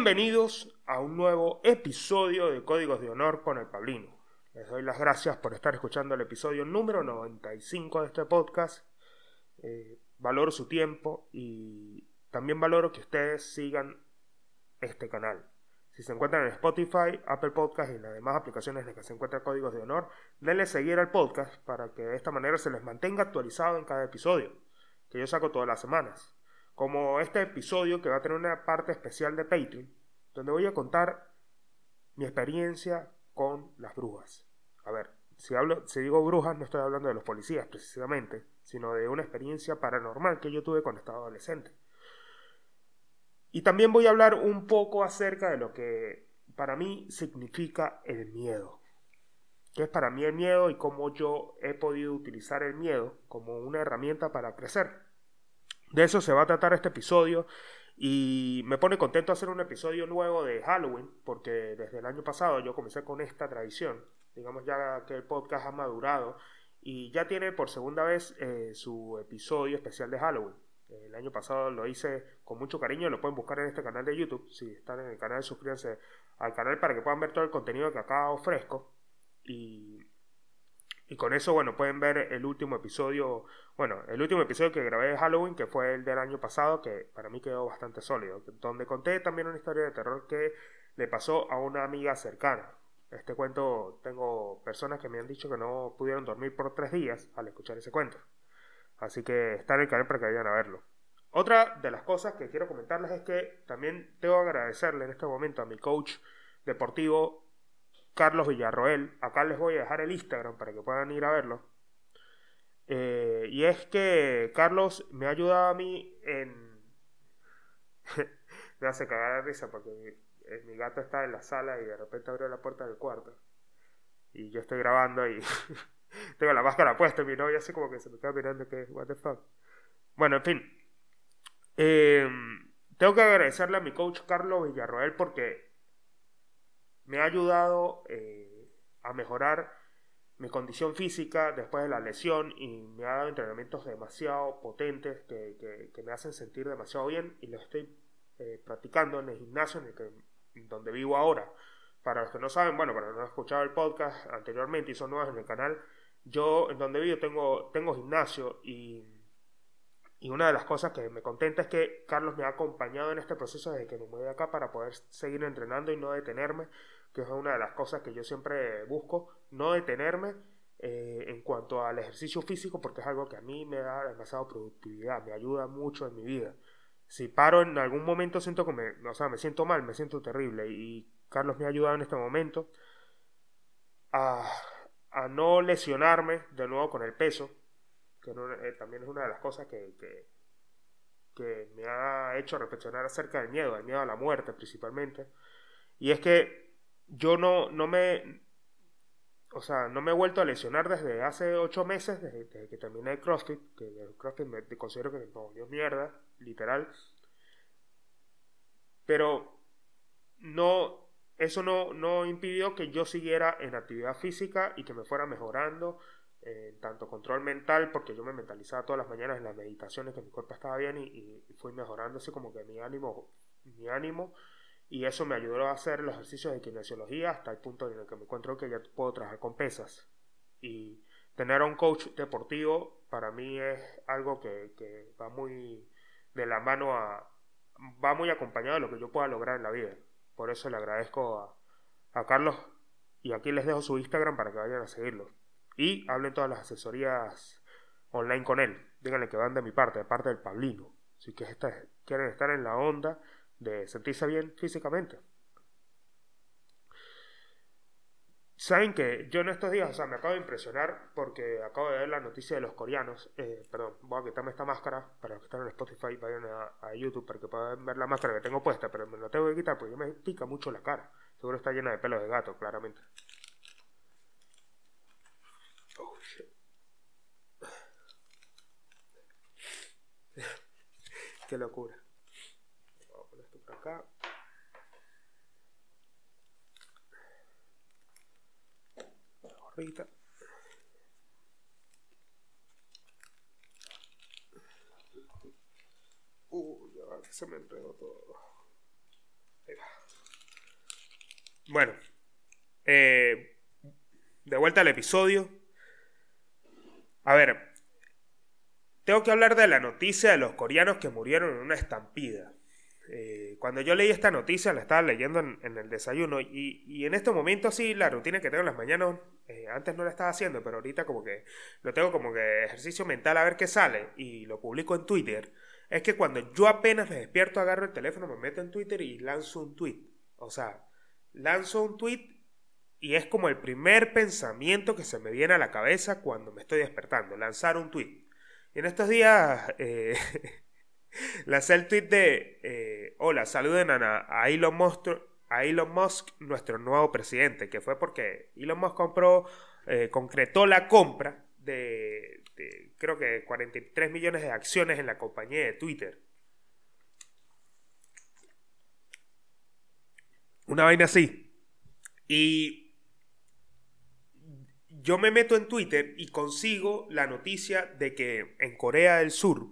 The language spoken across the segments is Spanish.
Bienvenidos a un nuevo episodio de Códigos de Honor con el Pablino. Les doy las gracias por estar escuchando el episodio número 95 de este podcast. Eh, valoro su tiempo y también valoro que ustedes sigan este canal. Si se encuentran en Spotify, Apple Podcast y las demás aplicaciones en las que se encuentran códigos de honor, denle seguir al podcast para que de esta manera se les mantenga actualizado en cada episodio, que yo saco todas las semanas como este episodio que va a tener una parte especial de Patreon, donde voy a contar mi experiencia con las brujas. A ver, si, hablo, si digo brujas no estoy hablando de los policías precisamente, sino de una experiencia paranormal que yo tuve cuando estaba adolescente. Y también voy a hablar un poco acerca de lo que para mí significa el miedo. ¿Qué es para mí el miedo y cómo yo he podido utilizar el miedo como una herramienta para crecer? De eso se va a tratar este episodio y me pone contento hacer un episodio nuevo de Halloween porque desde el año pasado yo comencé con esta tradición. Digamos ya que el podcast ha madurado y ya tiene por segunda vez eh, su episodio especial de Halloween. El año pasado lo hice con mucho cariño, lo pueden buscar en este canal de YouTube. Si están en el canal, suscríbanse al canal para que puedan ver todo el contenido que acá ofrezco. Y y con eso, bueno, pueden ver el último episodio, bueno, el último episodio que grabé de Halloween, que fue el del año pasado, que para mí quedó bastante sólido, donde conté también una historia de terror que le pasó a una amiga cercana. Este cuento, tengo personas que me han dicho que no pudieron dormir por tres días al escuchar ese cuento. Así que está en el canal para que vayan a verlo. Otra de las cosas que quiero comentarles es que también tengo que agradecerle en este momento a mi coach deportivo Carlos Villarroel. Acá les voy a dejar el Instagram para que puedan ir a verlo. Eh, y es que Carlos me ha ayudado a mí en... me hace cagar de risa porque mi, gato está en la sala y de repente abrió la puerta del cuarto. Y yo estoy grabando y tengo la máscara puesta y mi novia así como que se me queda mirando que, what the fuck. Bueno, en fin. Em, tengo que agradecerle a mi coach Carlos Villarroel porque me ha ayudado eh, a mejorar mi condición física después de la lesión y me ha dado entrenamientos demasiado potentes que, me hacen sentir demasiado bien y lo estoy eh, practicando en el gimnasio en el que, donde vivo ahora. Para los que no saben, bueno, para los que no han escuchado el podcast anteriormente y son nuevos en el canal, yo en donde vivo tengo, tengo gimnasio y, y una de las cosas que me contenta es que Carlos me ha acompañado en este proceso desde que me voy acá para poder seguir entrenando y no detenerme que es una de las cosas que yo siempre busco, no detenerme eh, en cuanto al ejercicio físico, porque es algo que a mí me da demasiada productividad, me ayuda mucho en mi vida. Si paro en algún momento siento que me, o sea, me siento mal, me siento terrible y Carlos me ha ayudado en este momento a, a no lesionarme de nuevo con el peso, que eh, también es una de las cosas que, que, me ha hecho reflexionar acerca del miedo, del miedo a la muerte principalmente. Y es que yo no, no me, o sea, no me he vuelto a lesionar desde hace ocho meses, desde, que terminé el CrossFit, que el CrossFit me considero que me volvió mierda, literal. Pero no, eso no, no impidió que yo siguiera en actividad física y que me fuera mejorando en tanto control mental, porque yo me mentalizaba todas las mañanas en las meditaciones que mi cuerpo estaba bien y, y fui mejorando así como que mi ánimo, mi ánimo y eso me ayudó a hacer los ejercicios de kinesiología hasta el punto en el que me encuentro que ya puedo trabajar con pesas. Y tener a un coach deportivo para mí es algo que, va muy de la mano a... va muy acompañado de lo que yo pueda lograr en la vida. Por eso le agradezco a, a Carlos y aquí les dejo su Instagram para que vayan a seguirlo. Y hablen todas las asesorías online con él. Díganle que van de mi parte, de parte del Pablino. Si que quieren estar en la onda de sentirse bien físicamente. Saben que yo en estos días, o sea, me acabo de impresionar porque acabo de ver la noticia de los coreanos. Eh, perdón, voy a quitarme esta máscara para los que están en Spotify, vayan a, YouTube para que puedan ver la máscara que tengo puesta, pero me la tengo que quitar porque me pica mucho la cara. Seguro está llena de pelos de gato, claramente. Oh. Qué locura acá. Gorrita. Uy, ya se me enredó todo. Bueno, eh, de vuelta al episodio. A ver, tengo que hablar de la noticia de los coreanos que murieron en una estampida. Eh, cuando yo leí esta noticia, la estaba leyendo en, el desayuno y, en este momento sí, la rutina que tengo en las mañanas, eh, antes no la estaba haciendo, pero ahorita como que lo tengo como que ejercicio mental a ver qué sale y lo publico en Twitter, es que cuando yo apenas me despierto, agarro el teléfono, me meto en Twitter y lanzo un tweet. O sea, lanzo un tweet y es como el primer pensamiento que se me viene a la cabeza cuando me estoy despertando, lanzar un tweet. Y en estos días eh, lancé el tweet de, eh, hola, saluden a, a, Elon Musk, a Elon Musk, nuestro nuevo presidente, que fue porque Elon Musk compró, eh, concretó la compra de, de, creo que 43 millones de acciones en la compañía de Twitter. Una vaina así. Y yo me meto en Twitter y consigo la noticia de que en Corea del Sur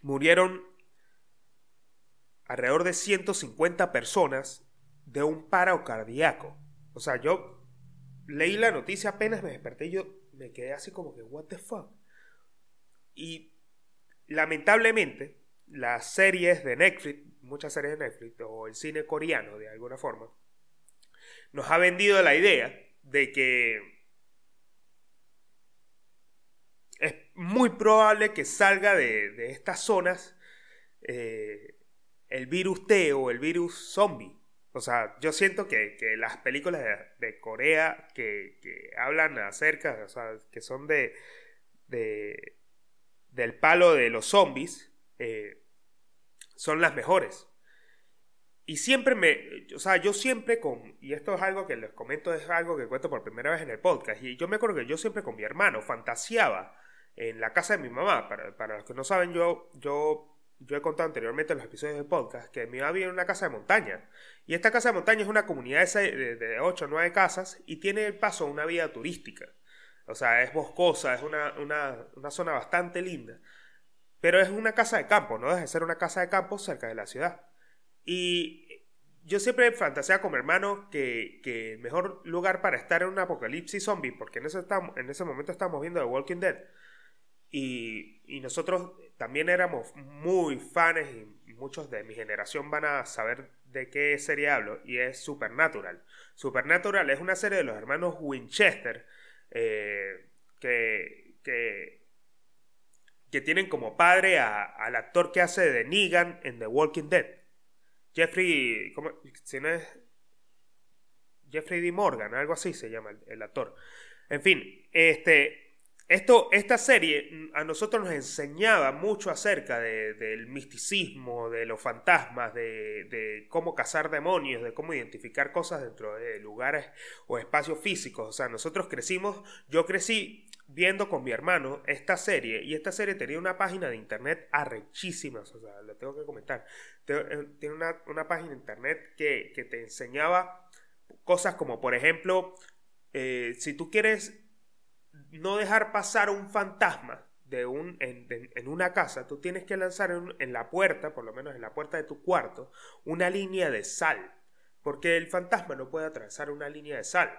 murieron alrededor de 150 personas de un paro cardíaco. O sea, yo leí la noticia apenas me desperté y yo me quedé así como que, what the fuck. Y lamentablemente, las series de Netflix, muchas series de Netflix, o el cine coreano de alguna forma, nos ha vendido la idea de que es muy probable que salga de, estas zonas eh, el virus T o el virus zombie. O sea, yo siento que, las películas de, Corea que, hablan acerca, o sea, que son de, del palo de los zombies, eh, son las mejores. Y siempre me, o sea, yo siempre con, y esto es algo que les comento, es algo que cuento por primera vez en el podcast, y yo me acuerdo que yo siempre con mi hermano fantaseaba en la casa de mi mamá. Para, para los que no saben, yo, yo, yo he contado anteriormente en los episodios del podcast que mi mamá vive en una casa de montaña. Y esta casa de montaña es una comunidad de, de, 8 o 9 casas y tiene el paso a una vida turística. O sea, es boscosa, es una, una, una zona bastante linda. Pero es una casa de campo, no deja de ser una casa de campo cerca de la ciudad. Y yo siempre fantaseaba con mi hermano que, que, el mejor lugar para estar en un apocalipsis zombie, porque en ese, en ese momento estamos viendo The Walking Dead, y, nosotros también éramos muy fans y muchos de mi generación van a saber de qué serie hablo y es Supernatural. Supernatural es una serie de los hermanos Winchester eh, que, que, tienen como padre al actor que hace de Negan en The Walking Dead. Jeffrey, ¿cómo? Si no es Jeffrey D. Morgan, algo así se llama el, el actor. En fin, este, esto, esta serie mm, a nosotros nos enseñaba mucho acerca del misticismo, de los fantasmas, de, cómo cazar demonios, de cómo identificar cosas dentro de lugares o espacios físicos. O sea, nosotros crecimos, yo crecí viendo con mi hermano esta serie y esta serie tenía una página de internet arrechísima, o sea, lo tengo que comentar. Eh, tiene una, página de internet que, te enseñaba cosas como, por ejemplo, eh, si tú quieres no dejar pasar un fantasma de un, en, una casa, tú tienes que lanzar en, la puerta, por lo menos en la puerta de tu cuarto, una línea de sal. Porque el fantasma no puede atravesar una línea de sal.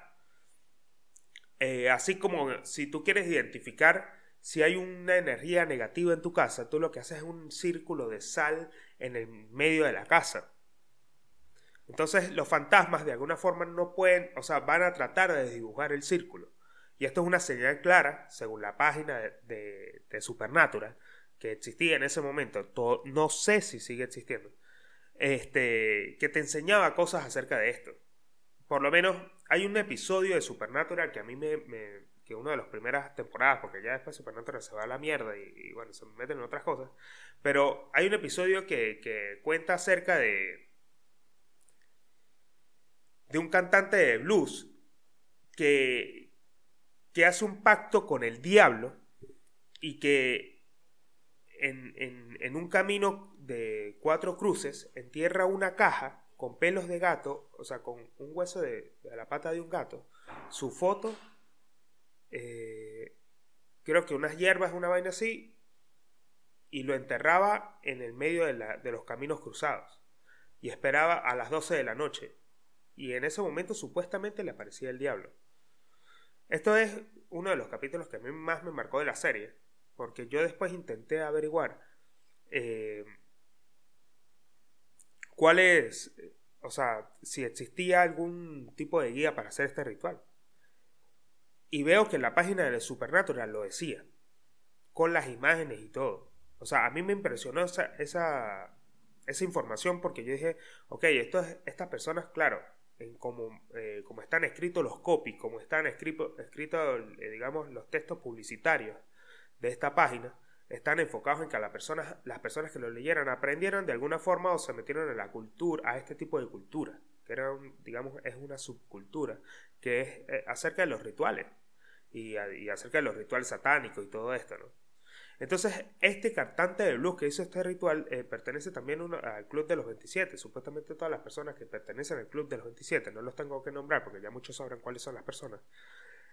Eh, así como si tú quieres identificar si hay una energía negativa en tu casa, tú lo que haces es un círculo de sal en el medio de la casa. Entonces los fantasmas de alguna forma no pueden, o sea, van a tratar de dibujar el círculo. Y esto es una señal clara, según la página de, Supernatural, que existía en ese momento, no sé si sigue existiendo, este, que te enseñaba cosas acerca de esto. Por lo menos hay un episodio de Supernatural que a mí me, que una de las primeras temporadas, porque ya después Supernatural se va a la mierda y, bueno, se meten en otras cosas, pero hay un episodio que, que cuenta acerca de, de un cantante de blues que, que hace un pacto con el diablo y que en, un camino de cuatro cruces entierra una caja con pelos de gato, o sea, con un hueso de, la pata de un gato, su foto, eh, creo que unas hierbas, una vaina así, y lo enterraba en el medio de, de los caminos cruzados. y esperaba a las 12 de la noche. Y en ese momento supuestamente le aparecía el diablo. Esto es uno de los capítulos que a mí más me marcó de la serie, porque yo después intenté averiguar eh, cuál es, o sea, si existía algún tipo de guía para hacer este ritual. Y veo que en la página de Supernatural lo decía, con las imágenes y todo. O sea, a mí me impresionó esa, esa, esa información porque yo dije, ok, estas personas, claro, en como, eh, como están escritos los copies, como están escritos, eh, digamos, los textos publicitarios de esta página, están enfocados en que las personas, las personas que lo leyeran aprendieran de alguna forma o se metieron en la cultura, a este tipo de cultura, que era, digamos, es una subcultura, que es eh, acerca de los rituales y, y acerca de los rituales satánicos y todo esto, ¿no? Entonces, este cantante de blues que hizo este ritual eh, pertenece también al Club de los 27. Supuestamente todas las personas que pertenecen al Club de los 27, no los tengo que nombrar porque ya muchos sabrán cuáles son las personas.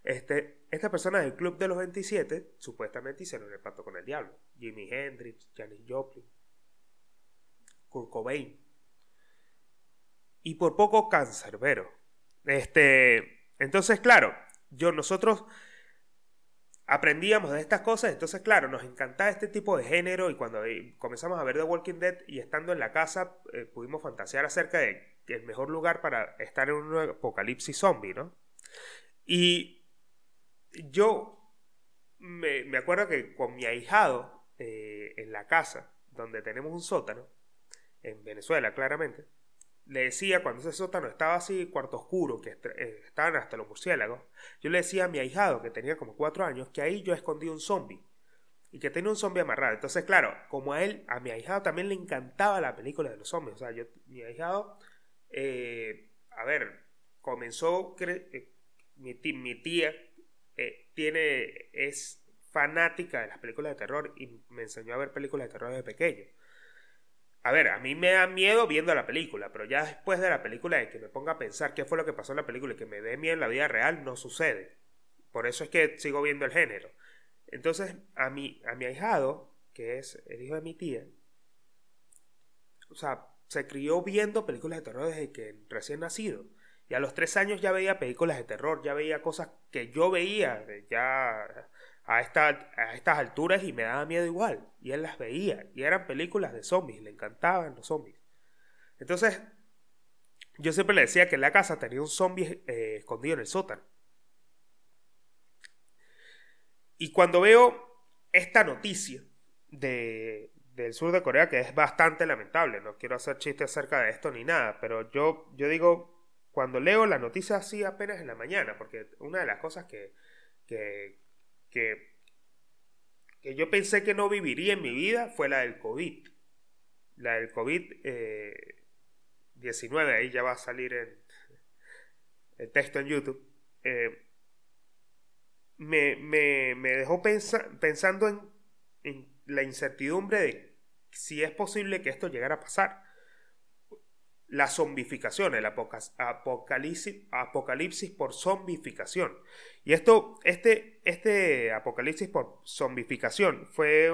Este, estas personas del Club de los 27 supuestamente hicieron el pacto con el diablo. Jimi Hendrix, Janis Joplin, Kurt Cobain. Y por poco Cancerbero. Este, entonces, claro, yo nosotros aprendíamos de estas cosas, entonces claro, nos encantaba este tipo de género y cuando eh, comenzamos a ver The Walking Dead y estando en la casa eh, pudimos fantasear acerca de el mejor lugar para estar en un apocalipsis zombie, ¿no? Y yo me, acuerdo que con mi ahijado eh, en la casa, donde tenemos un sótano, en Venezuela claramente, le decía cuando ese sótano estaba así, cuarto oscuro, que eh, estaban hasta los murciélagos, yo le decía a mi ahijado, que tenía como cuatro años, que ahí yo escondí un zombie. Y que tenía un zombie amarrado. Entonces, claro, como a él, a mi ahijado también le encantaba la película de los zombies. O sea, yo, mi ahijado, eh, a ver, comenzó, eh, mi, mi, tía tiene, es fanática de las películas de terror y me enseñó a ver películas de terror desde pequeño. A ver, a mí me da miedo viendo la película, pero ya después de la película de que me ponga a pensar qué fue lo que pasó en la película y que me dé miedo en la vida real, no sucede. Por eso es que sigo viendo el género. Entonces, a mi, a mi ahijado, que es el hijo de mi tía, o sea, se crió viendo películas de terror desde que recién nacido. Y a los tres años ya veía películas de terror, ya veía cosas que yo veía, ya a, esta, a estas alturas y me daba miedo igual. Y él las veía. Y eran películas de zombies, le encantaban los zombies. Entonces, yo siempre le decía que en la casa tenía un zombie eh, escondido en el sótano. Y cuando veo esta noticia de, del sur de Corea, que es bastante lamentable, no quiero hacer chistes acerca de esto ni nada, pero yo, yo digo, cuando leo la noticia así apenas en la mañana, porque una de las cosas que, que, yo pensé que no viviría en mi vida fue la del COVID. La del COVID-19, eh, ahí ya va a salir en, el texto en YouTube. Eh, me, dejó pensando en, en la incertidumbre de si es posible que esto llegara a pasar la zombificación, el apocalipsis, apocalipsis por zombificación. Y esto, este, este apocalipsis por zombificación fue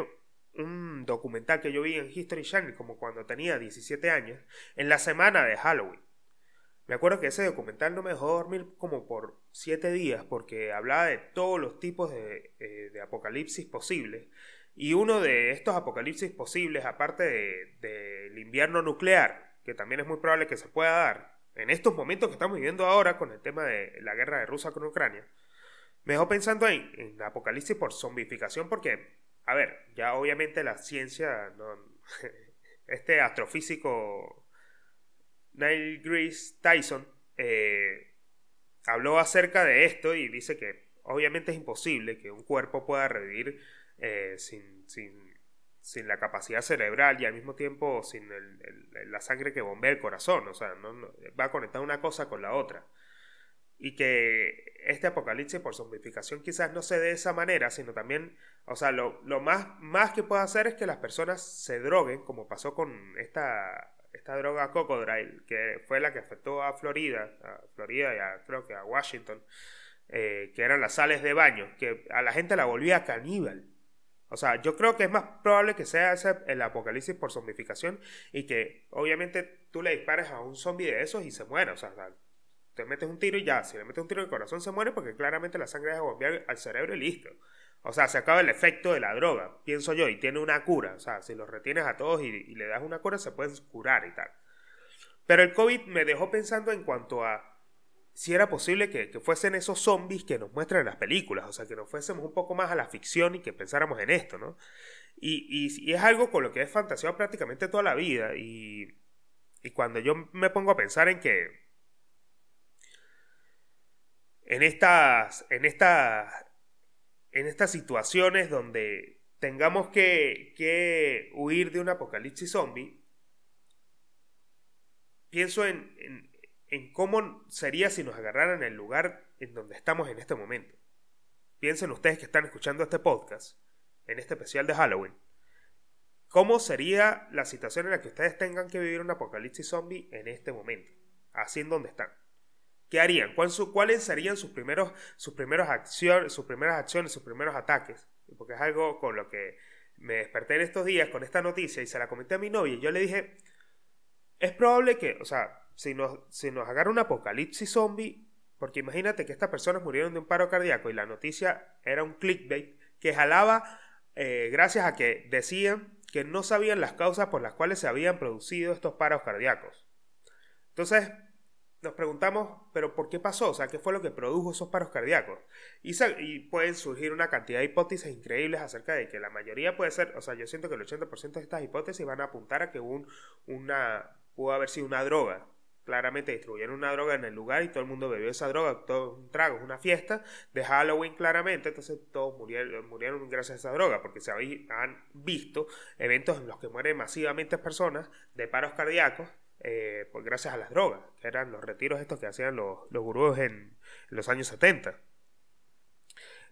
un documental que yo vi en History Channel como cuando tenía 17 años, en la semana de Halloween. Me acuerdo que ese documental no me dejó dormir como por 7 días porque hablaba de todos los tipos de, eh, apocalipsis posibles. Y uno de estos apocalipsis posibles, aparte del de, invierno nuclear, que también es muy probable que se pueda dar en estos momentos que estamos viviendo ahora con el tema de la guerra de Rusia con Ucrania, me dejó pensando en, en apocalipsis por zombificación porque, a ver, ya obviamente la ciencia, este astrofísico Neil Grease Tyson eh, habló acerca de esto y dice que obviamente es imposible que un cuerpo pueda revivir eh, sin, sin sin la capacidad cerebral y al mismo tiempo sin la sangre que bombea el corazón. O sea, no, va a conectar una cosa con la otra. Y que este apocalipsis por zombificación quizás no se dé de esa manera, sino también, o sea, lo, más, que puede hacer es que las personas se droguen, como pasó con esta, esta droga Cocodrile, que fue la que afectó a Florida, a Florida y a, creo que a Washington, eh, que eran las sales de baño, que a la gente la volvía caníbal. O sea, yo creo que es más probable que sea ese el apocalipsis por zombificación y que obviamente tú le dispares a un zombie de esos y se muere. O sea, te metes un tiro y ya, si le metes un tiro en el corazón se muere porque claramente la sangre a bombear al cerebro y listo. O sea, se acaba el efecto de la droga, pienso yo, y tiene una cura. O sea, si los retienes a todos y, le das una cura, se pueden curar y tal. Pero el COVID me dejó pensando en cuanto a si era posible que, fuesen esos zombies que nos muestran en las películas, o sea, que nos fuésemos un poco más a la ficción y que pensáramos en esto, ¿no? Y, y, es algo con lo que he fantaseado prácticamente toda la vida. Y, y cuando yo me pongo a pensar en que en estas, en estas, en estas situaciones donde tengamos que, que huir de un apocalipsis zombie, pienso en, en, en, cómo sería si nos agarraran el lugar en donde estamos en este momento. Piensen ustedes que están escuchando este podcast, en este especial de Halloween. ¿Cómo sería la situación en la que ustedes tengan que vivir un apocalipsis zombie en este momento? Así en donde están. ¿Qué harían? ¿Cuáles serían sus primeros, sus primeros acciones, sus primeras acciones, sus primeros ataques? Porque es algo con lo que me desperté en estos días con esta noticia y se la comenté a mi novia y yo le dije, es probable que, o sea, si nos, si nos agarra un apocalipsis zombie, porque imagínate que estas personas murieron de un paro cardíaco y la noticia era un clickbait que jalaba eh, gracias a que decían que no sabían las causas por las cuales se habían producido estos paros cardíacos. Entonces, nos preguntamos, pero ¿por qué pasó? O sea, ¿qué fue lo que produjo esos paros cardíacos? Y, y, pueden surgir una cantidad de hipótesis increíbles acerca de que la mayoría puede ser, o sea, yo siento que el 80% de estas hipótesis van a apuntar a que un, una, pudo haber sido una droga. Claramente distribuyeron una droga en el lugar y todo el mundo bebió esa droga, todo un trago, una fiesta de Halloween claramente, entonces todos murieron, murieron gracias a esa droga, porque se han visto eventos en los que mueren masivamente personas de paros cardíacos eh, pues gracias a las drogas, que eran los retiros estos que hacían los, los gurús en, los años 70.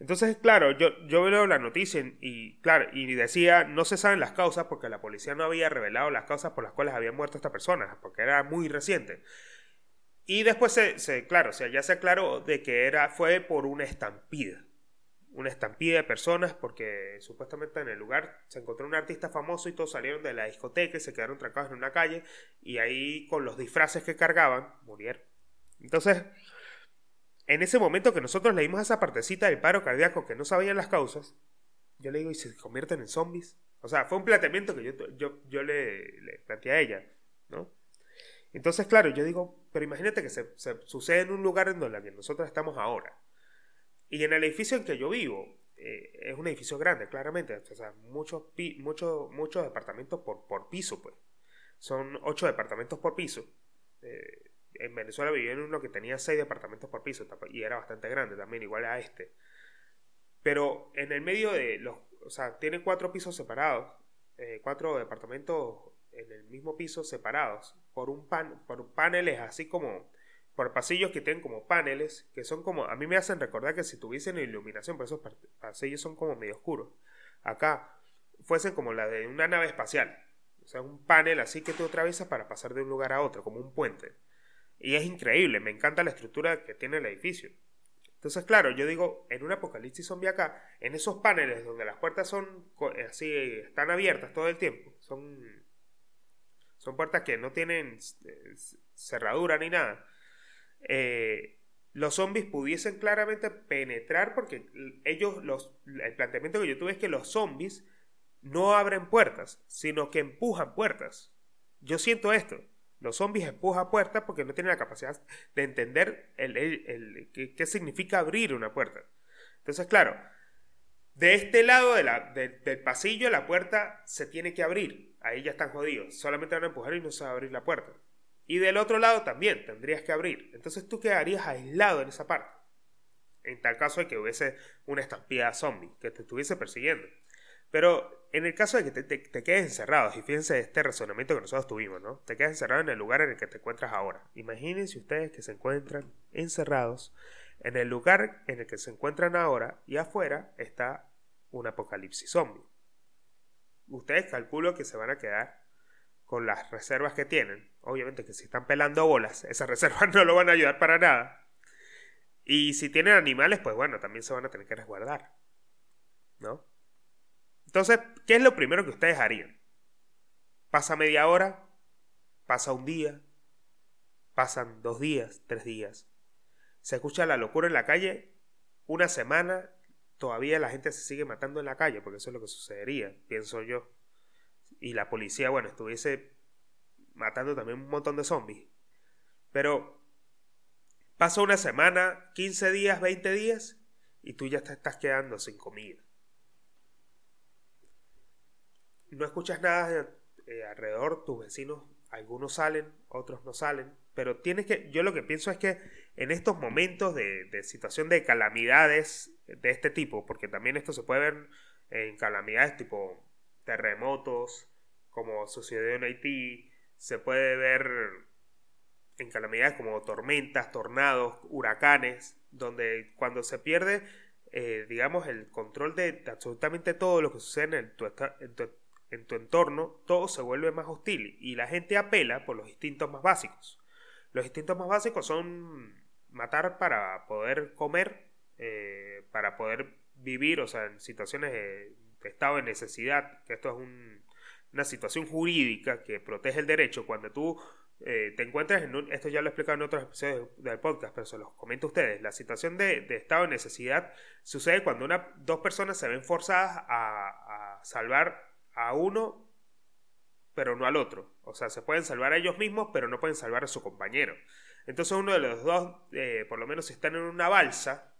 Entonces, claro, yo, yo veo la noticia y, claro, y decía, no se saben las causas porque la policía no había revelado las causas por las cuales habían muerto estas personas, porque era muy reciente. Y después, se, se claro, o sea, ya se aclaró de que era, fue por una estampida una estampida de personas porque supuestamente en el lugar se encontró un artista famoso y todos salieron de la discoteca y se quedaron trancados en una calle y ahí con los disfraces que cargaban murieron. Entonces, en ese momento que nosotros leímos esa partecita del paro cardíaco que no sabían las causas, yo le digo, ¿y se convierten en zombies? O sea, fue un planteamiento que yo, yo, yo le, le, planteé a ella, ¿no? Entonces, claro, yo digo, pero imagínate que se, sucede en un lugar en donde nosotros estamos ahora. Y en el edificio en que yo vivo, eh, es un edificio grande, claramente, o sea, muchos, muchos, muchos departamentos por, por piso, pues. Son ocho departamentos por piso. Eh, en Venezuela vivía en uno que tenía seis departamentos por piso y era bastante grande también, igual a este. Pero en el medio de los, o sea, tiene cuatro pisos separados, eh, cuatro departamentos en el mismo piso separados por un pan, por paneles así como por pasillos que tienen como paneles, que son como, a mí me hacen recordar que si tuviesen iluminación, por esos pasillos son como medio oscuros. Acá fuesen como la de una nave espacial, o sea, un panel así que tú atraviesas para pasar de un lugar a otro, como un puente. Y es increíble, me encanta la estructura que tiene el edificio. Entonces, claro, yo digo, en un apocalipsis zombie acá, en esos paneles donde las puertas son así, están abiertas todo el tiempo, son, son puertas que no tienen eh, cerradura ni nada eh, los zombies pudiesen claramente penetrar porque ellos, los, el planteamiento que yo tuve es que los zombies no abren puertas, sino que empujan puertas. Yo siento esto. Los zombies empujan puertas porque no tienen la capacidad de entender el, qué, significa abrir una puerta. Entonces, claro, de este lado de la, del pasillo la puerta se tiene que abrir. Ahí ya están jodidos. Solamente van a empujar y no se va a abrir la puerta. Y del otro lado también tendrías que abrir. Entonces tú quedarías aislado en esa parte. En tal caso de que hubiese una estampida zombie que te estuviese persiguiendo. Pero en el caso de que te, quedes encerrado, y fíjense este razonamiento que nosotros tuvimos, ¿no? Te quedas encerrado en el lugar en el que te encuentras ahora. Imagínense ustedes que se encuentran encerrados en el lugar en el que se encuentran ahora y afuera está un apocalipsis zombie. Ustedes calculo que se van a quedar con las reservas que tienen. Obviamente que si están pelando bolas, esas reservas no lo van a ayudar para nada. Y si tienen animales, pues bueno, también se van a tener que resguardar. ¿No? Entonces, ¿qué es lo primero que ustedes harían? Pasa media hora, pasa un día, pasan dos días, tres días. Se escucha la locura en la calle, una semana, todavía la gente se sigue matando en la calle, porque eso es lo que sucedería, pienso yo. Y la policía, bueno, estuviese matando también un montón de zombies. Pero pasa una semana, 15 días, 20 días, y tú ya te estás quedando sin comida. No escuchas nada eh, alrededor, tus vecinos, algunos salen, otros no salen, pero tienes que, yo lo que pienso es que en estos momentos de, de situación de calamidades de este tipo, porque también esto se puede ver en calamidades tipo terremotos, como sucedió en Haití, se puede ver en calamidades como tormentas, tornados, huracanes, donde cuando se pierde, eh, digamos, el control de absolutamente todo lo que sucede en tu, en tu entorno, todo se vuelve más hostil y la gente apela por los instintos más básicos. Los instintos más básicos son matar para poder comer, eh, para poder vivir, o sea, en situaciones de, estado de necesidad, que esto es una situación jurídica que protege el derecho. Cuando tú eh, te encuentras en un, esto ya lo he explicado en otros episodios del podcast, pero se los comento a ustedes, la situación de, estado de necesidad sucede cuando una, dos personas se ven forzadas a salvar a uno, pero no al otro. O sea, se pueden salvar a ellos mismos, pero no pueden salvar a su compañero. Entonces uno de los dos, eh, por lo menos están en una balsa,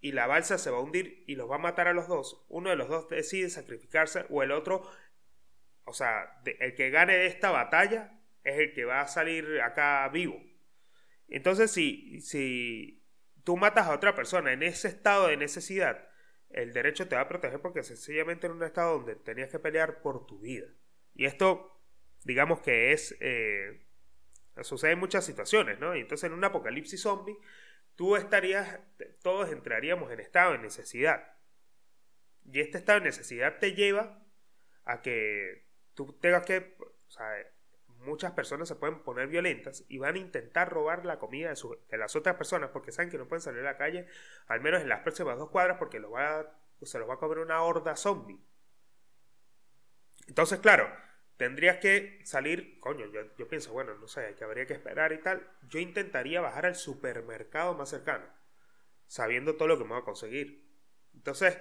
y la balsa se va a hundir y los va a matar a los dos, uno de los dos decide sacrificarse o el otro, o sea, el que gane esta batalla es el que va a salir acá vivo. Entonces, si, si tú matas a otra persona en ese estado de necesidad, el derecho te va a proteger porque sencillamente en un estado donde tenías que pelear por tu vida. Y esto, digamos que es... Eh, sucede en muchas situaciones, ¿no? Y entonces en un apocalipsis zombie, tú estarías, todos entraríamos en estado de necesidad. Y este estado de necesidad te lleva a que tú tengas que, o sea, muchas personas se pueden poner violentas y van a intentar robar la comida de, las otras personas porque saben que no pueden salir a la calle, al menos en las próximas dos cuadras, porque lo va se los va a comer una horda zombie. Entonces, claro, tendrías que salir, coño, yo, yo pienso, bueno, no sé, que habría que esperar y tal. Yo intentaría bajar al supermercado más cercano, sabiendo todo lo que me voy a conseguir. Entonces,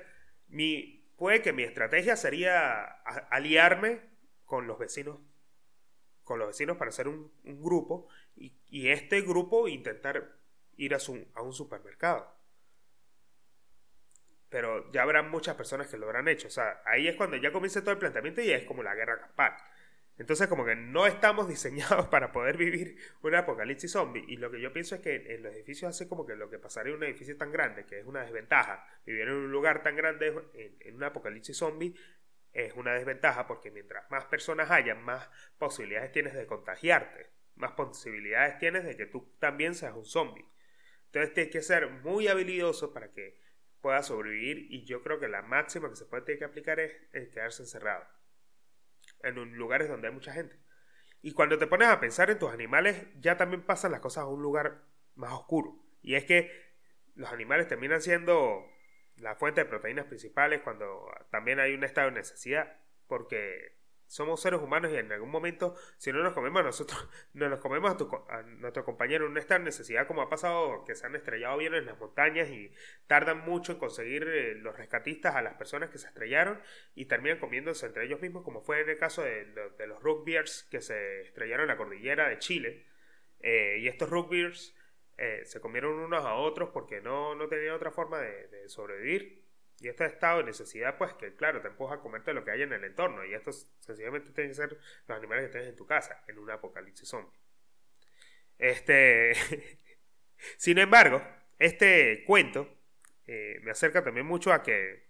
mi, puede que mi estrategia sería aliarme con los vecinos con los vecinos para hacer un, grupo y, este grupo intentar ir a, un supermercado. Pero ya habrán muchas personas que lo habrán hecho. O sea, ahí es cuando ya comienza todo el planteamiento y es como la guerra campal. Entonces, como que no estamos diseñados para poder vivir un apocalipsis zombie. Y lo que yo pienso es que en los edificios hace como que lo que pasaría en un edificio tan grande, que es una desventaja, vivir en un lugar tan grande en un apocalipsis zombie, es una desventaja porque mientras más personas hayan, más posibilidades tienes de contagiarte, más posibilidades tienes de que tú también seas un zombie. Entonces tienes que ser muy habilidoso para que puedas sobrevivir y yo creo que la máxima que se puede tener que aplicar es, quedarse encerrado en lugares donde hay mucha gente. Y cuando te pones a pensar en tus animales, ya también pasan las cosas a un lugar más oscuro. Y es que los animales terminan siendo la fuente de proteínas principales cuando también hay un estado de necesidad, porque somos seres humanos y en algún momento, si no nos comemos a nosotros, no nos comemos a, nuestro compañero en de necesidad, como ha pasado que se han estrellado bien en las montañas y tardan mucho en conseguir eh, los rescatistas a las personas que se estrellaron y terminan comiéndose entre ellos mismos, como fue en el caso de, los rugbyers que se estrellaron en la cordillera de Chile. Eh, y estos rugbyers eh, se comieron unos a otros porque no, no tenían otra forma de, sobrevivir. Y este estado de necesidad, pues que claro, te empuja a comerte lo que hay en el entorno. Y estos sencillamente tienen que ser los animales que tienes en tu casa, en un apocalipsis zombie. Este. Sin embargo, este cuento eh, me acerca también mucho a que,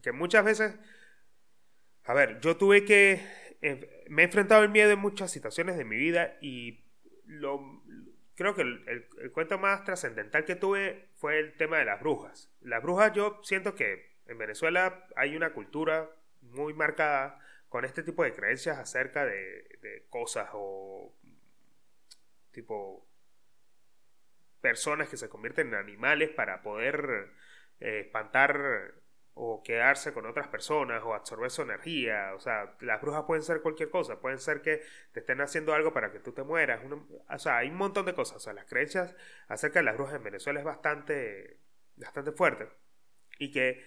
que muchas veces. A ver, yo tuve que. me he enfrentado al miedo en muchas situaciones de mi vida y lo, creo que el, cuento más trascendental que tuve fue el tema de las brujas. Las brujas yo siento que en Venezuela hay una cultura muy marcada con este tipo de creencias acerca de, cosas o tipo personas que se convierten en animales para poder eh, espantar o quedarse con otras personas o absorber su energía. O sea, las brujas pueden ser cualquier cosa, pueden ser que te estén haciendo algo para que tú te mueras. o sea, hay un montón de cosas. O sea, las creencias acerca de las brujas en Venezuela es bastante, bastante fuerte. Y que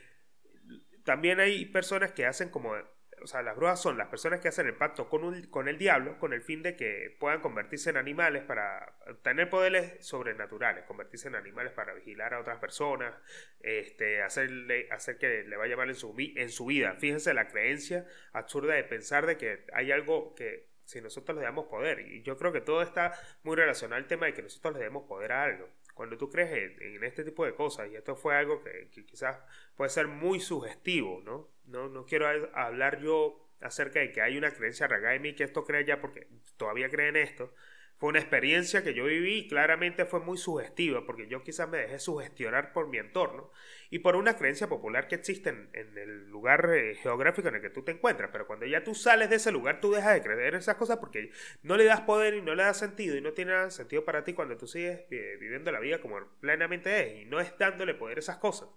también hay personas que hacen como o sea, las brujas son las personas que hacen el pacto con, un, con el diablo con el fin de que puedan convertirse en animales para tener poderes sobrenaturales, convertirse en animales para vigilar a otras personas, este, hacerle, hacer que le vaya mal en su, en su vida. Fíjense la creencia absurda de pensar de que hay algo que si nosotros le damos poder, y yo creo que todo está muy relacionado al tema de que nosotros le demos poder a algo. Cuando tú crees en, este tipo de cosas, y esto fue algo que, que quizás puede ser muy sugestivo, ¿no? No, no quiero hablar yo acerca de que hay una creencia arraigada en mí que esto cree ya porque todavía creen esto. Fue una experiencia que yo viví y claramente fue muy sugestiva porque yo quizás me dejé sugestionar por mi entorno y por una creencia popular que existe en, el lugar eh, geográfico en el que tú te encuentras. Pero cuando ya tú sales de ese lugar, tú dejas de creer en esas cosas porque no le das poder y no le das sentido y no tiene nada sentido para ti cuando tú sigues eh, viviendo la vida como plenamente es y no es dándole poder a esas cosas.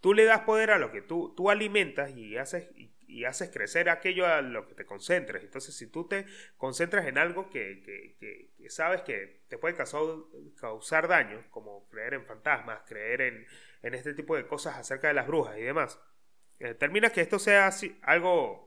Tú le das poder a lo que tú, tú alimentas y haces, y, haces crecer aquello a lo que te concentres. Entonces, si tú te concentras en algo que, que, sabes que te puede causar, causar, daño, como creer en fantasmas, creer en, en, este tipo de cosas acerca de las brujas y demás, eh, termina que esto sea así, algo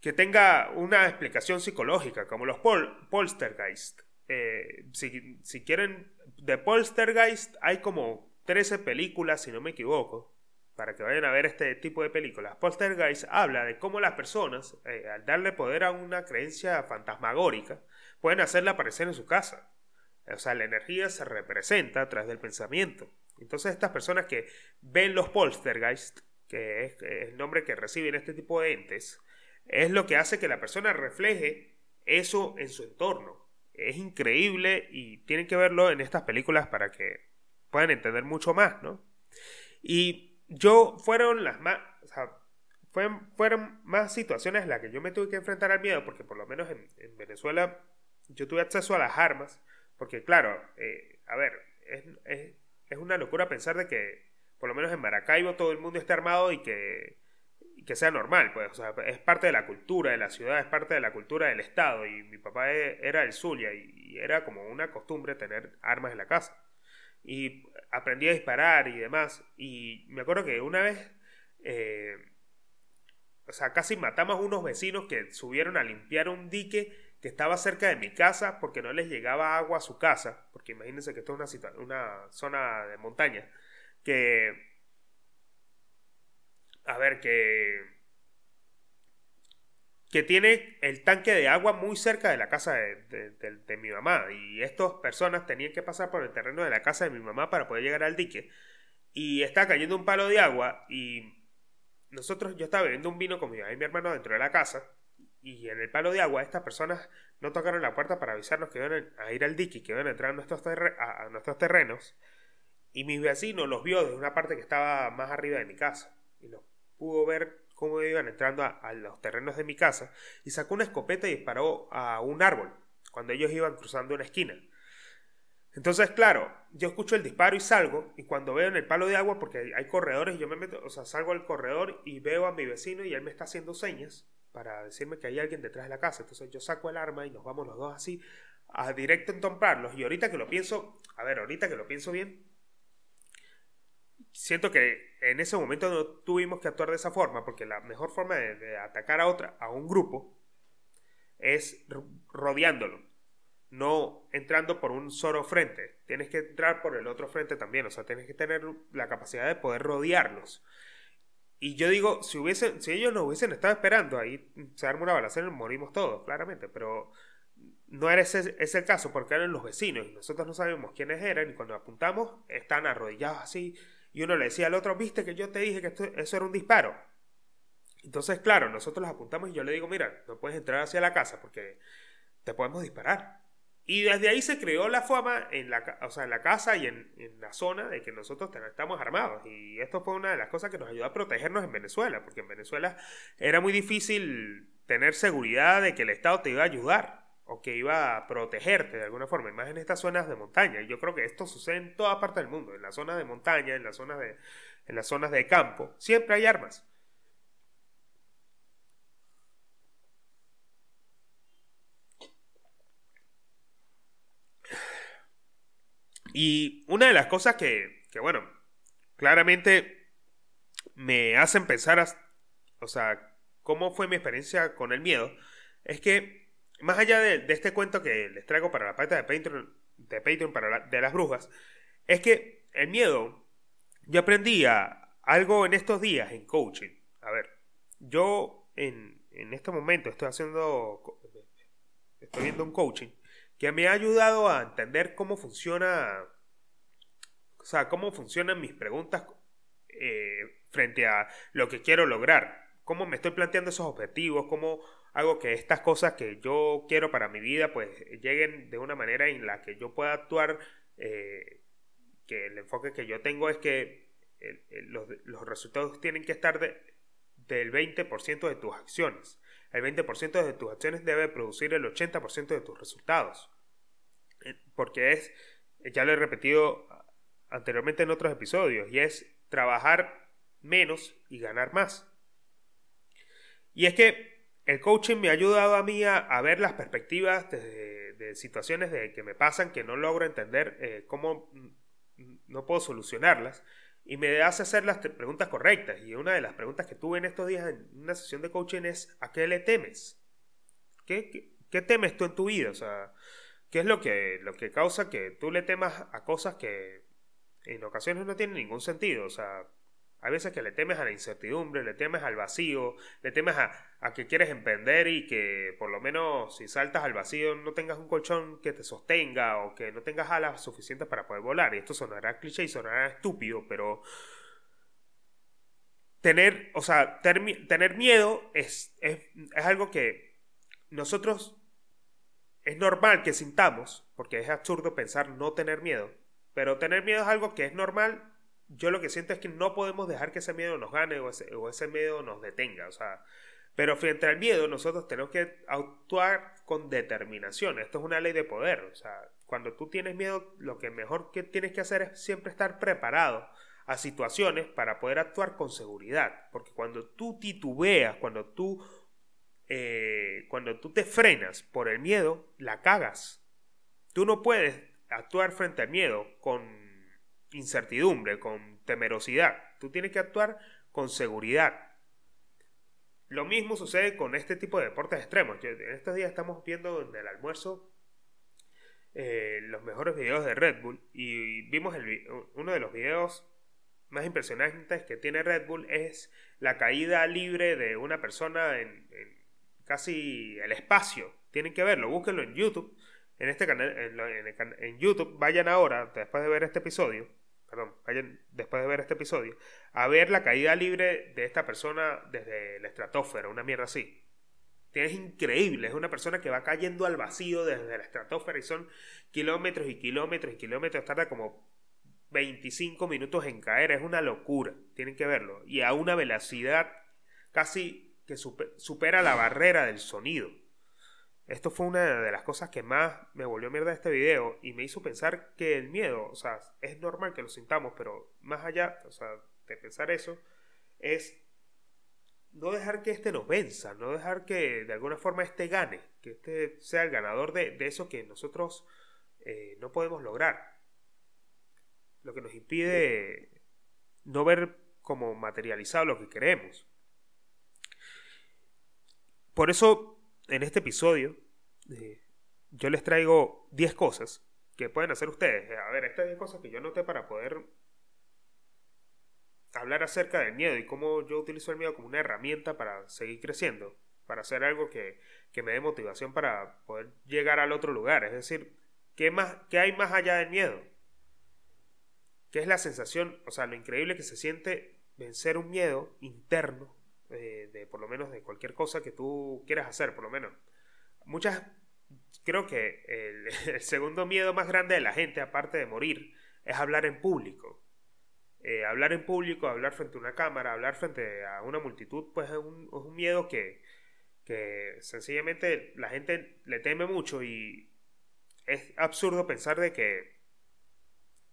que tenga una explicación psicológica, como los pol poltergeist. Eh, si, si quieren, de poltergeist hay como 13 películas, si no me equivoco, para que vayan a ver este tipo de películas. Poltergeist habla de cómo las personas, eh, al darle poder a una creencia fantasmagórica, pueden hacerla aparecer en su casa. O sea, la energía se representa a través del pensamiento. Entonces, estas personas que ven los poltergeist, que es el nombre que reciben este tipo de entes, es lo que hace que la persona refleje eso en su entorno. Es increíble y tienen que verlo en estas películas para que pueden entender mucho más, ¿no? Y yo fueron las más, fueron, más situaciones en las que yo me tuve que enfrentar al miedo, porque por lo menos en, Venezuela yo tuve acceso a las armas, porque claro, eh, a ver, es, es, una locura pensar de que por lo menos en Maracaibo todo el mundo esté armado y que, que sea normal, pues, o sea, es parte de la cultura de la ciudad, es parte de la cultura del Estado, y mi papá e, era el Zulia, y era como una costumbre tener armas en la casa y aprendí a disparar y demás. Y me acuerdo que una vez, eh, o sea, casi matamos a unos vecinos que subieron a limpiar un dique que estaba cerca de mi casa porque no les llegaba agua a su casa, porque imagínense que esto es una, una zona de montaña, que, a ver, que que tiene el tanque de agua muy cerca de la casa de, mi mamá. Y estas personas tenían que pasar por el terreno de la casa de mi mamá para poder llegar al dique. Y está cayendo un palo de agua y nosotros, yo estaba bebiendo un vino con mi mamá y mi hermano dentro de la casa. Y en el palo de agua estas personas no tocaron la puerta para avisarnos que iban a ir al dique y que iban a entrar a nuestros, terrenos. Y mi vecino los vio desde una parte que estaba más arriba de mi casa. Y los pudo ver cómo iban entrando a, los terrenos de mi casa y sacó una escopeta y disparó a un árbol cuando ellos iban cruzando una esquina. Entonces, claro, yo escucho el disparo y salgo, y cuando veo en el palo de agua, porque hay corredores, yo me meto, o sea, salgo al corredor y veo a mi vecino y él me está haciendo señas para decirme que hay alguien detrás de la casa. Entonces yo saco el arma y nos vamos los dos así, a directo entomparlos. Y ahorita que lo pienso, a ver, ahorita que lo pienso bien, siento que en ese momento no tuvimos que actuar de esa forma, porque la mejor forma de, atacar a otra, a un grupo, es rodeándolo, no entrando por un solo frente. Tienes que entrar por el otro frente también, o sea, tienes que tener la capacidad de poder rodearlos. Y yo digo, si, hubiesen, si ellos nos hubiesen estado esperando, ahí se arma una balacera y morimos todos, claramente, pero no era ese, ese, el caso porque eran los vecinos y nosotros no sabemos quiénes eran y cuando apuntamos están arrodillados así y uno le decía al otro, viste que yo te dije que eso era un disparo. Entonces, claro, nosotros los apuntamos y yo le digo, mira, no puedes entrar hacia la casa porque te podemos disparar. Y desde ahí se creó la fama en la, o sea, en la casa y en, la zona de que nosotros estamos armados. Y esto fue una de las cosas que nos ayudó a protegernos en Venezuela, porque en Venezuela era muy difícil tener seguridad de que el Estado te iba a ayudar. O que iba a protegerte de alguna forma, más en estas zonas de montaña. Yo creo que esto sucede en toda parte del mundo, en las zonas de montaña, en las zonas de, en las zonas de campo, siempre hay armas. Y una de las cosas que, que bueno, claramente me hacen pensar, o sea, cómo fue mi experiencia con el miedo, es que más allá de, este cuento que les traigo para la parte de Patreon, de Patreon para de las brujas, es que el miedo, yo aprendí algo en estos días en coaching. A ver, yo en, en este momento estoy haciendo, estoy viendo un coaching que me ha ayudado a entender cómo funciona, o sea, cómo funcionan mis preguntas eh, frente a lo que quiero lograr, cómo me estoy planteando esos objetivos, cómo hago que estas cosas que yo quiero para mi vida pues lleguen de una manera en la que yo pueda actuar, eh, que el enfoque que yo tengo es que los, los, resultados tienen que estar de, del 20% de tus acciones. El 20% de tus acciones debe producir el 80% de tus resultados. Eh, porque es, ya lo he repetido anteriormente en otros episodios, y es trabajar menos y ganar más. Y es que el coaching me ha ayudado a mí a, ver las perspectivas de, situaciones que me pasan que no logro entender eh, cómo no puedo solucionarlas y me hace hacer las preguntas correctas. Y una de las preguntas que tuve en estos días en una sesión de coaching es ¿a qué le temes? ¿Qué, qué, temes tú en tu vida? O sea, ¿qué es lo que, lo que causa que tú le temas a cosas que en ocasiones no tienen ningún sentido? O sea, hay veces que le temes a la incertidumbre, le temes al vacío, le temes a, que quieres emprender y que por lo menos si saltas al vacío no tengas un colchón que te sostenga o que no tengas alas suficientes para poder volar. Y esto sonará cliché y sonará estúpido, pero tener, o sea, tener miedo es, es, es algo que nosotros es normal que sintamos, porque es absurdo pensar no tener miedo, pero tener miedo es algo que es normal yo lo que siento es que no podemos dejar que ese miedo nos gane o ese, miedo nos detenga. O sea, pero frente al miedo nosotros tenemos que actuar con determinación. Esto es una ley de poder. O sea, cuando tú tienes miedo, lo que mejor que tienes que hacer es siempre estar preparado a situaciones para poder actuar con seguridad. Porque cuando tú titubeas, cuando tú, eh, cuando tú te frenas por el miedo, la cagas. Tú no puedes actuar frente al miedo con incertidumbre, con temerosidad. Tú tienes que actuar con seguridad. Lo mismo sucede con este tipo de deportes extremos. En estos días estamos viendo en el almuerzo eh, los mejores videos de Red Bull y vimos uno de los videos más impresionantes que tiene Red Bull es la caída libre de una persona en, casi el espacio. Tienen que verlo, búsquenlo en YouTube. En este canal, en YouTube, vayan ahora, después de ver este episodio, perdón, vayan después de ver este episodio, a ver la caída libre de esta persona desde la estratosfera, una mierda así. Es increíble, es una persona que va cayendo al vacío desde la estratosfera y son kilómetros y kilómetros y kilómetros, tarda como 25 minutos en caer, es una locura, tienen que verlo, y a una velocidad casi que supera la barrera del sonido. Esto fue una de las cosas que más me volvió mierda este video y me hizo pensar que el miedo, o sea, es normal que lo sintamos, pero más allá, o sea, de pensar eso, es no dejar que este nos venza, no dejar que de alguna forma este gane, que este sea el ganador de, eso que nosotros eh, no podemos lograr. Lo que nos impide no ver como materializado lo que queremos. Por eso en este episodio eh, yo les traigo 10 cosas que pueden hacer ustedes. A ver, estas 10 cosas que yo noté para poder hablar acerca del miedo y cómo yo utilizo el miedo como una herramienta para seguir creciendo, para hacer algo que, que me dé motivación para poder llegar al otro lugar. Es decir, ¿qué, más, ¿qué hay más allá del miedo? ¿Qué es la sensación, o sea, lo increíble que se siente vencer un miedo interno eh, de por lo menos de cualquier cosa que tú quieras hacer, por lo menos. Muchas, creo que el, segundo miedo más grande de la gente, aparte de morir, es hablar en público. Eh, hablar en público, hablar frente a una cámara, hablar frente a una multitud, pues es un, miedo que, que sencillamente la gente le teme mucho y es absurdo pensar de que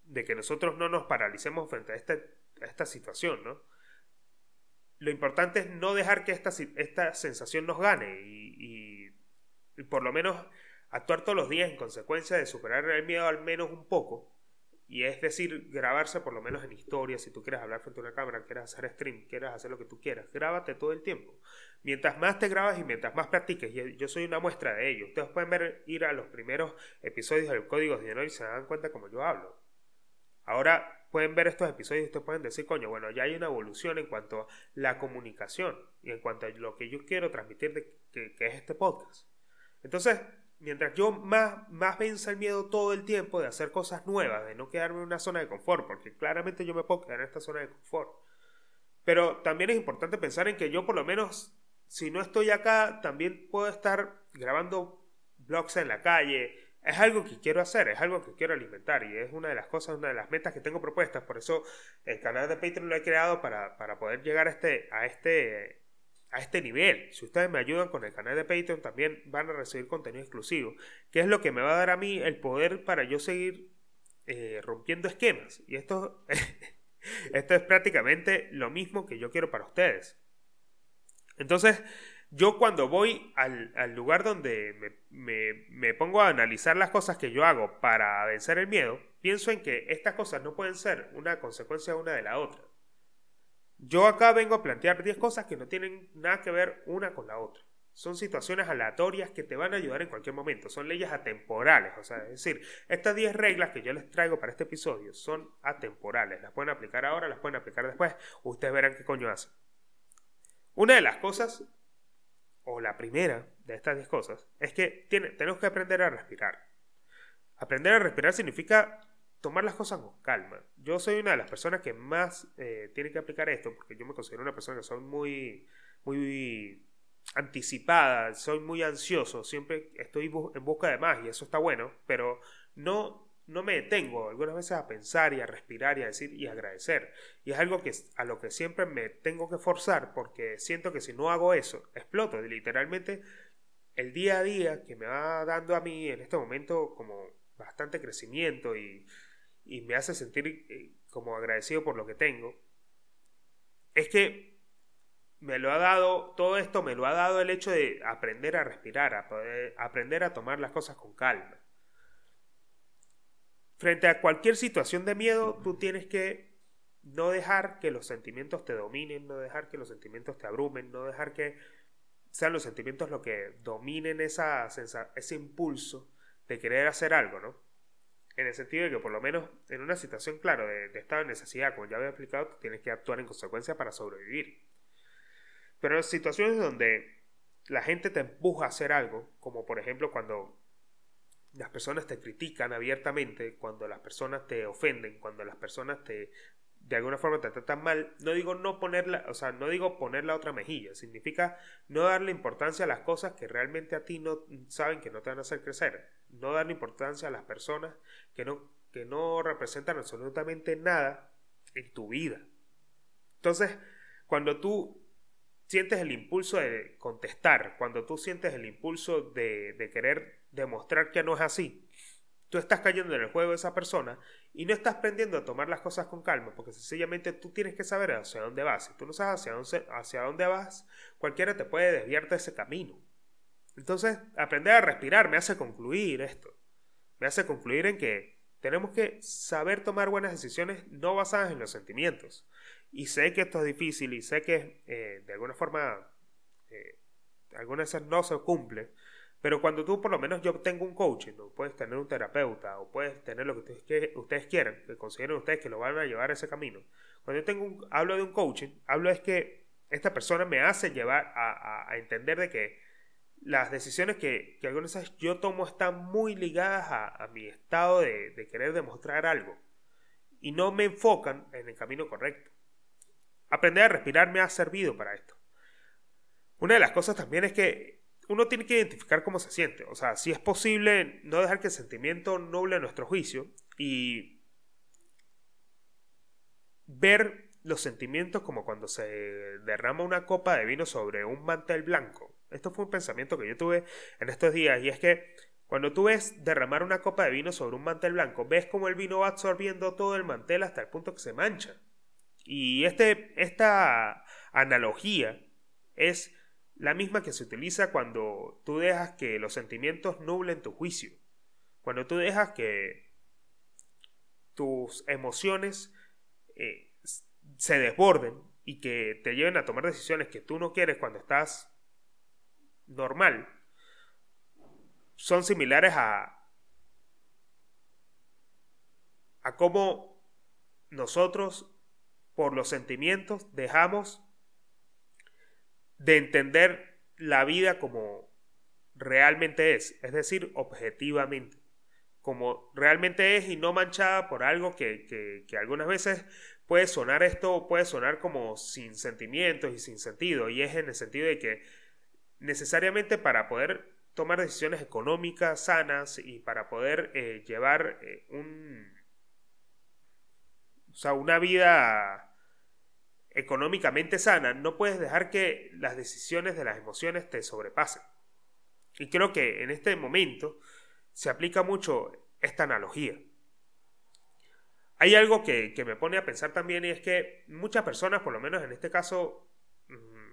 de que nosotros no nos paralicemos frente a, este, esta situación, ¿no? Lo importante es no dejar que esta, esta sensación nos gane y, por lo menos actuar todos los días en consecuencia de superar el miedo al menos un poco y es decir, grabarse por lo menos en historia, si tú quieres hablar frente a una cámara, quieres hacer stream, quieres hacer lo que tú quieras, grábate todo el tiempo. Mientras más te grabas y mientras más practiques, y yo soy una muestra de ello. Ustedes pueden ver, ir a los primeros episodios del Código de Honor y se dan cuenta como yo hablo. Ahora pueden ver estos episodios y ustedes pueden decir, coño, bueno, ya hay una evolución en cuanto a la comunicación y en cuanto a lo que yo quiero transmitir de que, que es este podcast. Entonces, mientras yo más, más venza el miedo todo el tiempo de hacer cosas nuevas, de no quedarme en una zona de confort, porque claramente yo me puedo quedar en esta zona de confort. Pero también es importante pensar en que yo por lo menos, si no estoy acá, también puedo estar grabando blogs en la calle. Es algo que quiero hacer, es algo que quiero alimentar y es una de las cosas, una de las metas que tengo propuestas. Por eso el canal de Patreon lo he creado para, para poder llegar a este, a este a este nivel. Si ustedes me ayudan con el canal de Patreon, también van a recibir contenido exclusivo, que es lo que me va a dar a mí el poder para yo seguir eh, rompiendo esquemas. Y esto, esto es prácticamente lo mismo que yo quiero para ustedes. Entonces, yo cuando voy al, lugar donde me, me, pongo a analizar las cosas que yo hago para vencer el miedo, pienso en que estas cosas no pueden ser una consecuencia una de la otra. Yo acá vengo a plantear 10 cosas que no tienen nada que ver una con la otra. Son situaciones aleatorias que te van a ayudar en cualquier momento. Son leyes atemporales. O sea, es decir, estas 10 reglas que yo les traigo para este episodio son atemporales. Las pueden aplicar ahora, las pueden aplicar después. Ustedes verán qué coño hacen. Una de las cosas, o la primera de estas 10 cosas, es que tenemos que aprender a respirar. Aprender a respirar significa tomar las cosas con calma. Yo soy una de las personas que más eh, tiene que aplicar esto, porque yo me considero una persona que soy muy, muy anticipada, soy muy ansioso, siempre estoy en busca de más y eso está bueno, pero no, no me detengo algunas veces a pensar y a respirar y a decir y agradecer. Y es algo que a lo que siempre me tengo que forzar porque siento que si no hago eso, exploto. literalmente el día a día que me va dando a mí en este momento como bastante crecimiento y y me hace sentir eh, como agradecido por lo que tengo, es que me lo ha dado, todo esto me lo ha dado el hecho de aprender a respirar, a aprender a tomar las cosas con calma. Frente a cualquier situación de miedo, tú tienes que no dejar que los sentimientos te dominen, no dejar que los sentimientos te abrumen, no dejar que sean los sentimientos lo que dominen esa ese impulso de querer hacer algo, ¿no? En el sentido de que por lo menos en una situación, claro, de, estado de necesidad, como ya había explicado, tienes que actuar en consecuencia para sobrevivir. Pero en situaciones donde la gente te empuja a hacer algo, como por ejemplo cuando las personas te critican abiertamente, cuando las personas te ofenden, cuando las personas te de alguna forma te tratan mal, no digo no ponerla, o sea, no digo poner la otra mejilla, significa no darle importancia a las cosas que realmente a ti no saben que no te van a hacer crecer, no darle importancia a las personas que no, que no representan absolutamente nada en tu vida. Entonces, cuando tú sientes el impulso de contestar, cuando tú sientes el impulso de, de querer demostrar que no es así, tú estás cayendo en el juego de esa persona y no estás aprendiendo a tomar las cosas con calma, porque sencillamente tú tienes que saber hacia dónde vas. Si tú no sabes hacia dónde, hacia dónde vas, cualquiera te puede desviar de ese camino. Entonces, aprender a respirar me hace concluir esto. Me hace concluir en que tenemos que saber tomar buenas decisiones no basadas en los sentimientos. Y sé que esto es difícil y sé que eh, de alguna forma eh, algunas veces no se cumple, pero cuando tú, por lo menos yo tengo un coaching, ¿no? puedes tener un terapeuta o puedes tener lo que ustedes, quieran, que consideren ustedes que lo van a llevar a ese camino. Cuando yo tengo un, hablo de un coaching, hablo es que esta persona me hace llevar a, entender de que las decisiones que, que, algunas veces yo tomo están muy ligadas a, a mi estado de, de querer demostrar algo y no me enfocan en el camino correcto. Aprender a respirar me ha servido para esto. Una de las cosas también es que uno tiene que identificar cómo se siente. O sea, si es posible no dejar que el sentimiento nuble nuestro juicio y ver los sentimientos como cuando se derrama una copa de vino sobre un mantel blanco. esto fue un pensamiento que yo tuve en estos días y es que cuando tú ves derramar una copa de vino sobre un mantel blanco, ves como el vino va absorbiendo todo el mantel hasta el punto que se mancha. Y este, esta analogía es la misma que se utiliza cuando tú dejas que los sentimientos nublen tu juicio. Cuando tú dejas que tus emociones eh, se desborden y que te lleven a tomar decisiones que tú no quieres cuando estás normal, son similares a, a cómo nosotros, por los sentimientos, dejamos de entender la vida como realmente es, es decir, objetivamente, como realmente es y no manchada por algo que, que, que algunas veces puede sonar esto, puede sonar como sin sentimientos y sin sentido, y es en el sentido de que necesariamente para poder tomar decisiones económicas sanas y para poder eh, llevar eh, un, o sea, una vida económicamente sana, no puedes dejar que las decisiones de las emociones te sobrepasen. Y creo que en este momento se aplica mucho esta analogía. Hay algo que, que me pone a pensar también y es que muchas personas, por lo menos en este caso, mm,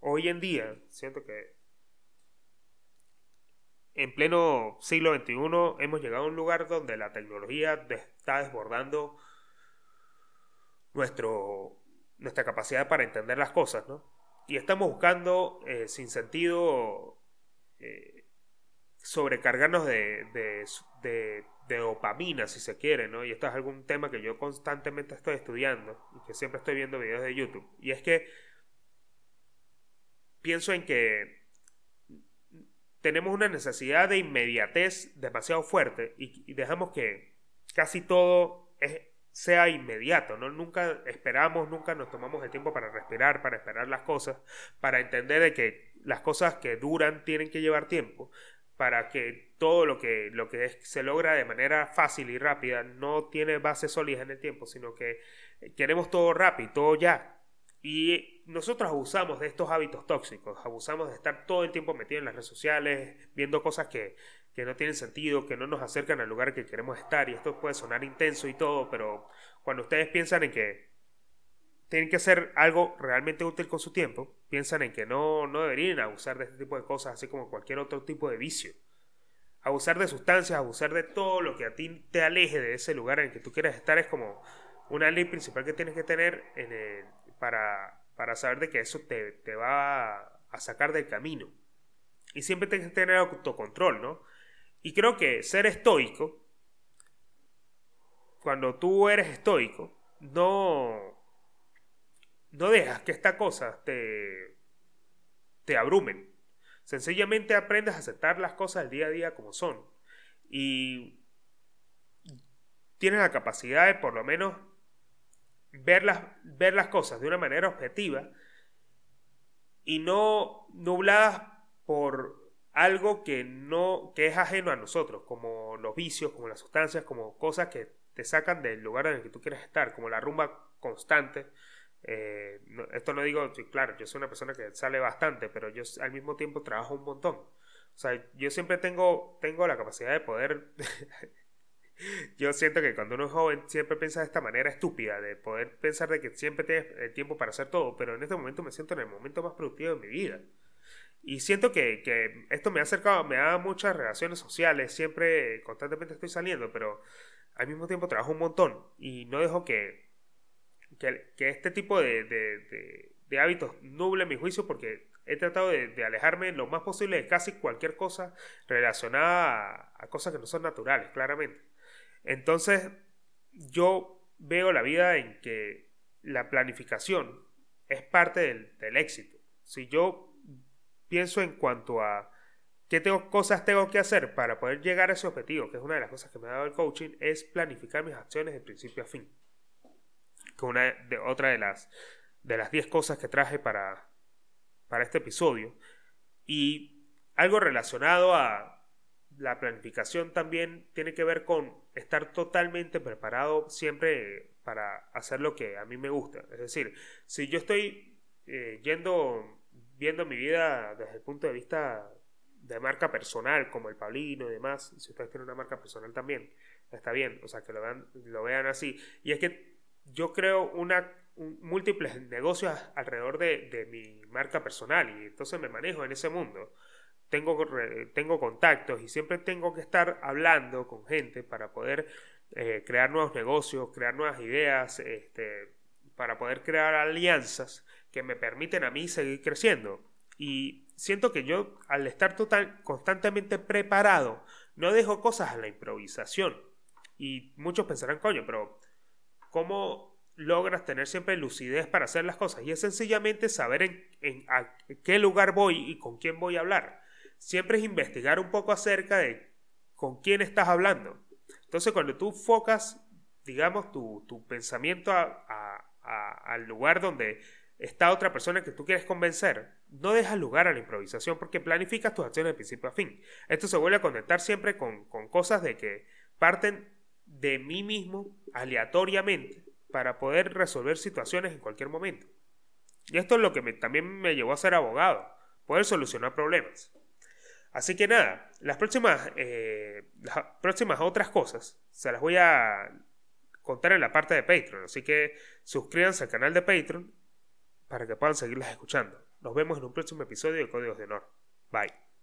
hoy en día, siento que en pleno siglo XXI hemos llegado a un lugar donde la tecnología está desbordando nuestro, nuestra capacidad para entender las cosas, ¿no? Y estamos buscando, eh, sin sentido, eh, sobrecargarnos de, de, de, dopamina, si se quiere, ¿no? Y esto es algún tema que yo constantemente estoy estudiando y que siempre estoy viendo videos de YouTube. Y es que pienso en que tenemos una necesidad de inmediatez demasiado fuerte y, dejamos que casi todo sea inmediato, ¿no? Nunca esperamos, nunca nos tomamos el tiempo para respirar, para esperar las cosas, para entender de que las cosas que duran tienen que llevar tiempo, para que todo lo que, lo que se logra de manera fácil y rápida no tiene bases sólidas en el tiempo, sino que queremos todo rápido, todo ya. Y nosotros abusamos de estos hábitos tóxicos, abusamos de estar todo el tiempo metidos en las redes sociales, viendo cosas que, que no tienen sentido, que no nos acercan al lugar que queremos estar. Y esto puede sonar intenso y todo, pero cuando ustedes piensan en que tienen que hacer algo realmente útil con su tiempo, piensan en que no, no deberían abusar de este tipo de cosas, así como cualquier otro tipo de vicio. Abusar de sustancias, abusar de todo lo que a ti te aleje de ese lugar en que tú quieras estar es como una ley principal que tienes que tener en el, para, para saber de que eso te, te va a, sacar del camino. Y siempre tienes que tener autocontrol, ¿no? Y creo que ser estoico, cuando tú eres estoico, no, no dejas que estas cosas te, te abrumen. Sencillamente aprendes a aceptar las cosas del día a día como son. Y tienes la capacidad de por lo menos ver las, ver las cosas de una manera objetiva y no nubladas por algo que no que es ajeno a nosotros, como los vicios, como las sustancias, como cosas que te sacan del lugar en el que tú quieres estar, como la rumba constante. Eh, esto no digo, claro, yo soy una persona que sale bastante, pero yo al mismo tiempo trabajo un montón. O sea, yo siempre tengo, tengo la capacidad de poder yo siento que cuando uno es joven siempre piensa de esta manera estúpida, de poder pensar de que siempre tienes tiempo para hacer todo, pero en este momento me siento en el momento más productivo de mi vida. Y siento que, que esto me ha acercado, me da muchas relaciones sociales, siempre, constantemente estoy saliendo, pero al mismo tiempo trabajo un montón y no dejo que, que, este tipo de, de, hábitos nuble mi juicio porque he tratado de, alejarme lo más posible de casi cualquier cosa relacionada a cosas que no son naturales, claramente. Entonces, yo veo la vida en que la planificación es parte del, éxito. Si yo pienso en cuanto a qué cosas tengo que hacer para poder llegar a ese objetivo, que es una de las cosas que me ha dado el coaching, es planificar mis acciones de principio a fin. Que una de, otra de las de las 10 cosas que traje para, para este episodio. Y algo relacionado a la planificación también tiene que ver con estar totalmente preparado siempre para hacer lo que a mí me gusta. Es decir, si yo estoy eh, yendo viendo mi vida desde el punto de vista de marca personal, como el Paulino y demás, si ustedes tienen una marca personal también, está bien, o sea, que lo vean, lo vean así. Y es que yo creo una, múltiples negocios alrededor de, de, mi marca personal y entonces me manejo en ese mundo. Tengo, tengo contactos y siempre tengo que estar hablando con gente para poder eh, crear nuevos negocios, crear nuevas ideas, este, para poder crear alianzas que me permiten a mí seguir creciendo. Y siento que yo, al estar total, constantemente preparado, no dejo cosas a la improvisación. Y muchos pensarán, coño, pero ¿cómo logras tener siempre lucidez para hacer las cosas? Y es sencillamente saber en, en a qué lugar voy y con quién voy a hablar. Siempre es investigar un poco acerca de con quién estás hablando. Entonces, cuando tú focas, digamos, tu, tu pensamiento al lugar donde está otra persona que tú quieres convencer, no dejas lugar a la improvisación porque planificas tus acciones de principio a fin. Esto se vuelve a conectar siempre con, cosas de que parten de mí mismo aleatoriamente para poder resolver situaciones en cualquier momento. Y esto es lo que también me llevó a ser abogado, poder solucionar problemas. Así que nada, las próximas, eh, las próximas otras cosas se las voy a contar en la parte de Patreon. Así que suscríbanse al canal de Patreon para que puedan seguirlas escuchando. Nos vemos en un próximo episodio de Códigos de Honor. Bye.